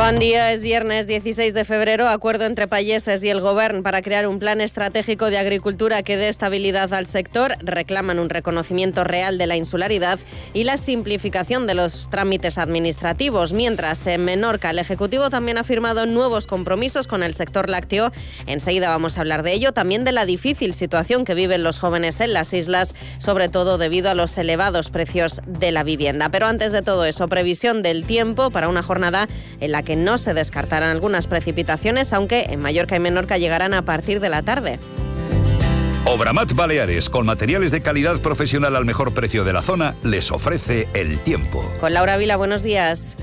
Bon dia, és viernes 16 de febrero. Acuerdo entre payeses y el Govern para crear un plan estratégico de agricultura que dé estabilidad al sector. Reclaman un reconocimiento real de la insularidad y la simplificación de los trámites administrativos. Mientras, en Menorca, el Ejecutivo también ha firmado nuevos compromisos con el sector lácteo. Enseguida vamos a hablar de ello. También de la difícil situación que viven los jóvenes en las islas, sobre todo debido a los elevados precios de la vivienda. Pero antes de todo eso, previsión del tiempo para una jornada en la que no se descartarán algunas precipitaciones, aunque en Mallorca y Menorca llegarán a partir de la tarde. Obramat Baleares, con materiales de calidad profesional al mejor precio de la zona, les ofrece el tiempo. Con Laura Vila, buenos días.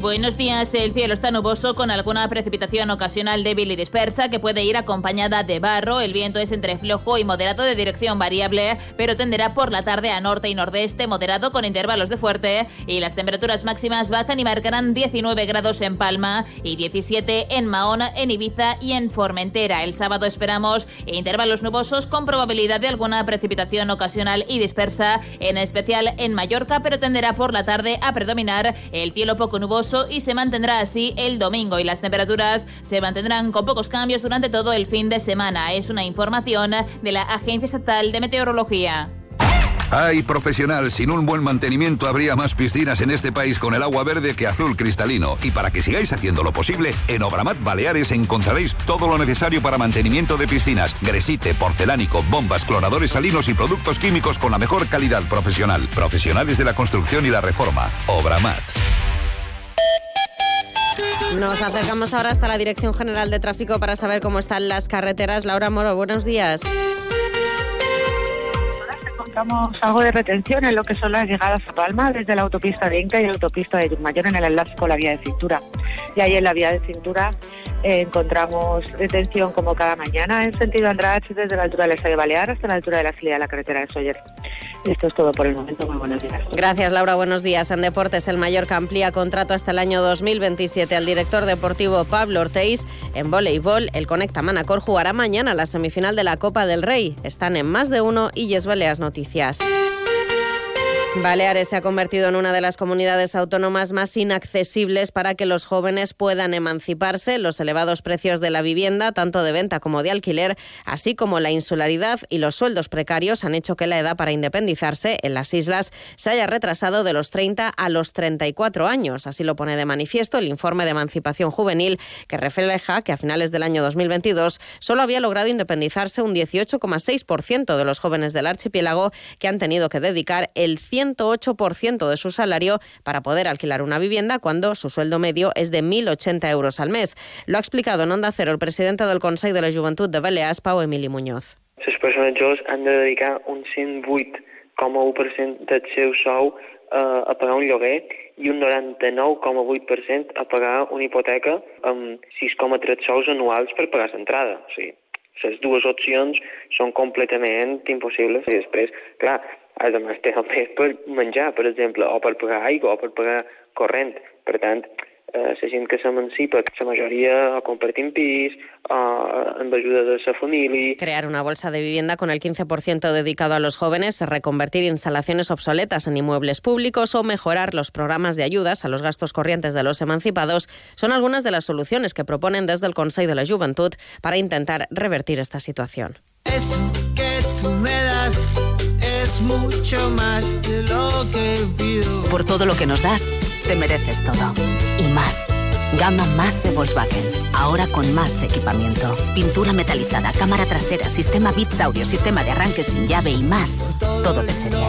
Buenos días. El cielo está nuboso con alguna precipitación ocasional débil y dispersa que puede ir acompañada de barro. El viento es entre flojo y moderado de dirección variable, pero tenderá por la tarde a norte y nordeste moderado con intervalos de fuerte y las temperaturas máximas bajan y marcarán 19 grados en Palma y 17 en Mahón, en Ibiza y en Formentera. El sábado esperamos intervalos nubosos con probabilidad de alguna precipitación ocasional y dispersa, en especial en Mallorca, pero tenderá por la tarde a predominar el cielo poco nuboso y se mantendrá así el domingo y las temperaturas se mantendrán con pocos cambios durante todo el fin de semana. Es una información de la Agencia Estatal de Meteorología. Ay, profesional, sin un buen mantenimiento habría más piscinas en este país con el agua verde que azul cristalino. Y para que sigáis haciendo lo posible, en Obramat Baleares encontraréis todo lo necesario para mantenimiento de piscinas, gresite, porcelánico, bombas, cloradores salinos y productos químicos con la mejor calidad profesional. Profesionales de la construcción y la reforma. Obramat. Nos acercamos ahora hasta la Dirección General de Tráfico para saber cómo están las carreteras. Laura Moro, buenos días. Encontramos algo de retención en lo que son las llegadas a Palma desde la autopista de Inca y la autopista de Mayor en el enlace con la vía de cintura. Y ahí en la vía de cintura encontramos detención como cada mañana en sentido Andrach desde la altura del Estadio Balear hasta la altura de la salida de la carretera de Soller. Esto es todo por el momento. Muy buenos días. Gracias, Laura. Buenos días. En Deportes, el Mallorca amplía contrato hasta el año 2027 al director deportivo Pablo Ortiz. En voleibol, el Conecta Manacor jugará mañana la semifinal de la Copa del Rey. Están en más de uno y Yes Baleas Noticias. Baleares se ha convertido en una de las comunidades autónomas más inaccesibles para que los jóvenes puedan emanciparse. Los elevados precios de la vivienda, tanto de venta como de alquiler, así como la insularidad y los sueldos precarios han hecho que la edad para independizarse en las islas se haya retrasado de los 30 a los 34 años. Así lo pone de manifiesto el informe de emancipación juvenil que refleja que a finales del año 2022 solo había logrado independizarse un 18,6% de los jóvenes del archipiélago que han tenido que dedicar el 100 108% de su salario para poder alquilar una vivienda cuando su sueldo medio es de 1.080 euros al mes. Lo ha explicado en Onda Cero el presidente del Consejo de la Juventud de Balears, Pau Emili Muñoz. Les persones joves han de dedicar un 108,1% del seu sou eh, a pagar un lloguer i un 99,8% a pagar una hipoteca amb 6,3 sous anuals per pagar l'entrada. O sigui, les dues opcions són completament impossibles i després, clar, además el més per menjar, per exemple, o per pagar aigua o per pagar corrent. Per tant, eh, la gent que s'emancipa, la majoria o compartint pis, o amb ajuda de la família... Crear una bolsa de vivienda con el 15% dedicado a los jóvenes, reconvertir instalaciones obsoletas en inmuebles públicos o mejorar los programas de ayudas a los gastos corrientes de los emancipados son algunas de las soluciones que proponen desde el Consejo de la Juventud para intentar revertir esta situación. Eso que tú me es mucho más de lo que pido. Por todo lo que nos das, te mereces todo. Y más. Gama más de Volkswagen. Ahora con más equipamiento. Pintura metalizada, cámara trasera, sistema bits audio, sistema de arranque sin llave y más. Todo de serie.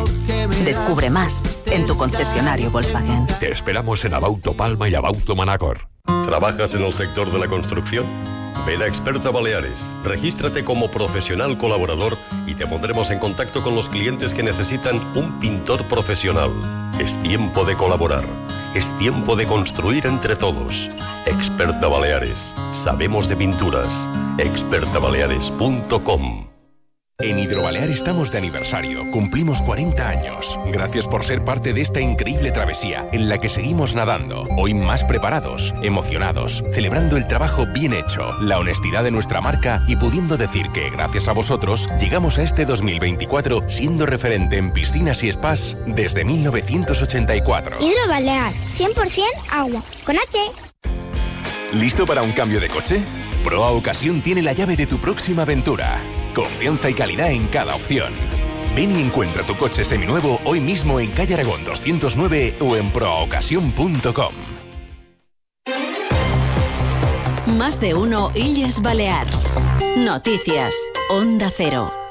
Descubre más en tu concesionario Volkswagen. Te esperamos en Abauto Palma y Abauto Manacor. ¿Trabajas en el sector de la construcción? Ven a Experta Baleares, regístrate como profesional colaborador y te pondremos en contacto con los clientes que necesitan un pintor profesional. Es tiempo de colaborar, es tiempo de construir entre todos. Experta Baleares, sabemos de pinturas. expertabaleares.com En Hidrobalear estamos de aniversario, cumplimos 40 años. Gracias por ser parte de esta increíble travesía en la que seguimos nadando, hoy más preparados, emocionados, celebrando el trabajo bien hecho, la honestidad de nuestra marca y pudiendo decir que gracias a vosotros llegamos a este 2024 siendo referente en piscinas y spas desde 1984. Hidrobalear, 100% agua, con H. ¿Listo para un cambio de coche? Proa Ocasión tiene la llave de tu próxima aventura. Confianza y calidad en cada opción. Ven y encuentra tu coche seminuevo hoy mismo en Calle Aragón 209 o en proaocasión.com. Más de uno Illes Balears. Noticias. Onda Cero.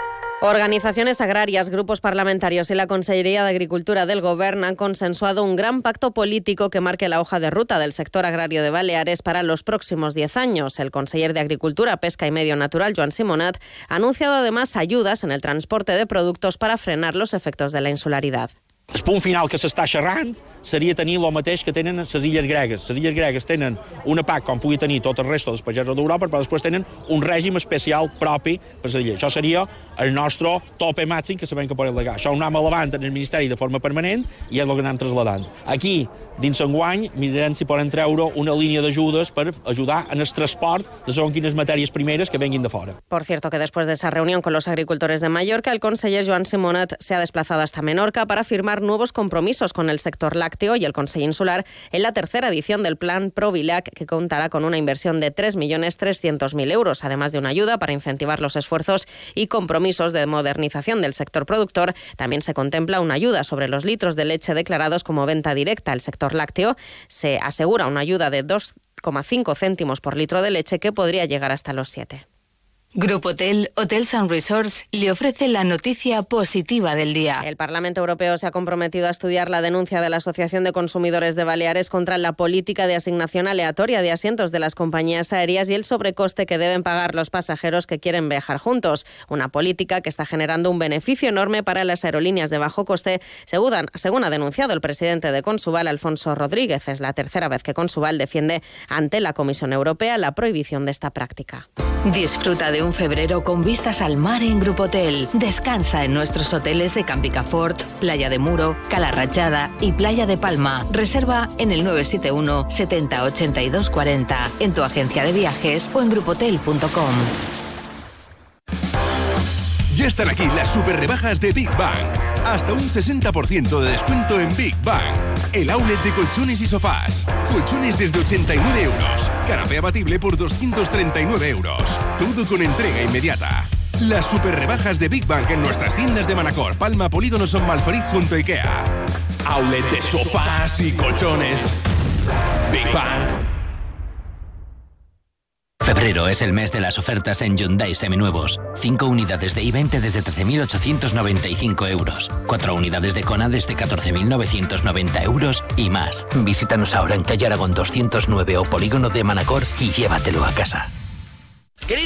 Organizaciones agrarias, grupos parlamentarios y la Consellería de Agricultura del Gobierno han consensuado un gran pacto político que marque la hoja de ruta del sector agrario de Baleares para los próximos 10 años. El conseller de Agricultura, Pesca y Medio Natural, Joan Simonat, ha anunciado además ayudas en el transporte de productos para frenar los efectos de la insularidad. El punt final que s'està xerrant seria tenir el mateix que tenen les illes gregues. Les illes gregues tenen una PAC com pugui tenir tot el resto dels pagesos d'Europa, però després tenen un règim especial propi per les illes. Això seria el nostre tope màxim que sabem que podem legar. Això ho anem elevant en el Ministeri de forma permanent i és el que anem traslladant. Aquí, dins enguany, mirarem si poden treure una línia d'ajudes per ajudar en el transport de segons quines matèries primeres que venguin de fora. Por cierto, que después de esa reunión con los agricultores de Mallorca, el conseller Joan Simonat se ha desplazado hasta Menorca para firmar nuevos compromisos con el sector lácteo y el Consejo Insular en la tercera edición del plan Provilac, que contará con una inversión de 3.300.000 euros, además de una ayuda para incentivar los esfuerzos y compromisos de modernización del sector productor. También se contempla una ayuda sobre los litros de leche declarados como venta directa al sector lácteo. Se asegura una ayuda de 2,5 céntimos por litro de leche que podría llegar hasta los 7. Grupo Hotel, Hotels and Resorts, le ofrece la noticia positiva del día. El Parlamento Europeo se ha comprometido a estudiar la denuncia de la Asociación de Consumidores de Baleares contra la política de asignación aleatoria de asientos de las compañías aéreas y el sobrecoste que deben pagar los pasajeros que quieren viajar juntos. Una política que está generando un beneficio enorme para las aerolíneas de bajo coste, según, ha denunciado el presidente de Consubal, Alfonso Rodríguez. Es la tercera vez que Consubal defiende ante la Comisión Europea la prohibición de esta práctica. Disfruta de un febrero con vistas al mar en Grupo Hotel. Descansa en nuestros hoteles de Campicafort, Playa de Muro, Calarrachada y Playa de Palma. Reserva en el 971 70 82 40 en tu agencia de viajes o en grupotel.com. Ya están aquí las super rebajas de Big Bang. Hasta un 60% de descuento en Big Bang. El outlet de colchones y sofás. Colchones desde 89 euros. Canapé abatible por 239 euros. Todo con entrega inmediata. Las super rebajas de Big Bang en nuestras tiendas de Manacor, Palma, Polígono Son junto a Ikea. Outlet de sofás y colchones. Big Bang. Febrero es el mes de las ofertas en Hyundai Seminuevos. 5 unidades de i20 desde 13.895 euros. 4 unidades de Kona desde 14.990 euros y más. Visítanos ahora en calle Aragón 209 o Polígono de Manacor y llévatelo a casa.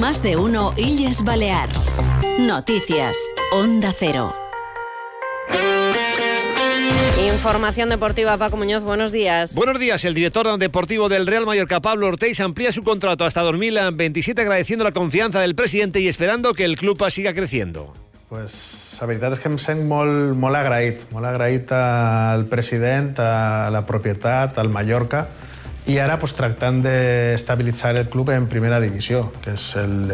Más de uno Illes Balears. Noticias. Onda Cero. Información deportiva, Paco Muñoz, buenos días. Buenos días. El director deportivo del Real Mallorca, Pablo Ortiz, amplía su contrato hasta 2027 agradeciendo la confianza del presidente y esperando que el club siga creciendo. Pues la veritat és que em sent molt, molt agraït, molt agraït al president, a la propietat, al Mallorca, i ara pues, tractant d'estabilitzar el club en primera divisió, que és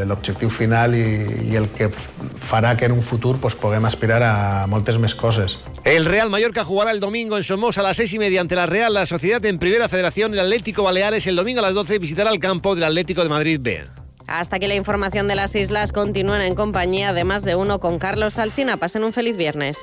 l'objectiu final i, i el que farà que en un futur pues, puguem aspirar a moltes més coses. El Real Mallorca jugará el domingo en Somos a las seis y media ante la Real La Sociedad en Primera Federación. El Atlético Baleares el domingo a las 12 visitará el campo del Atlético de Madrid B. Hasta aquí la información de las islas continúan en compañía de más de uno con Carlos Alsina. Pasen un feliz viernes.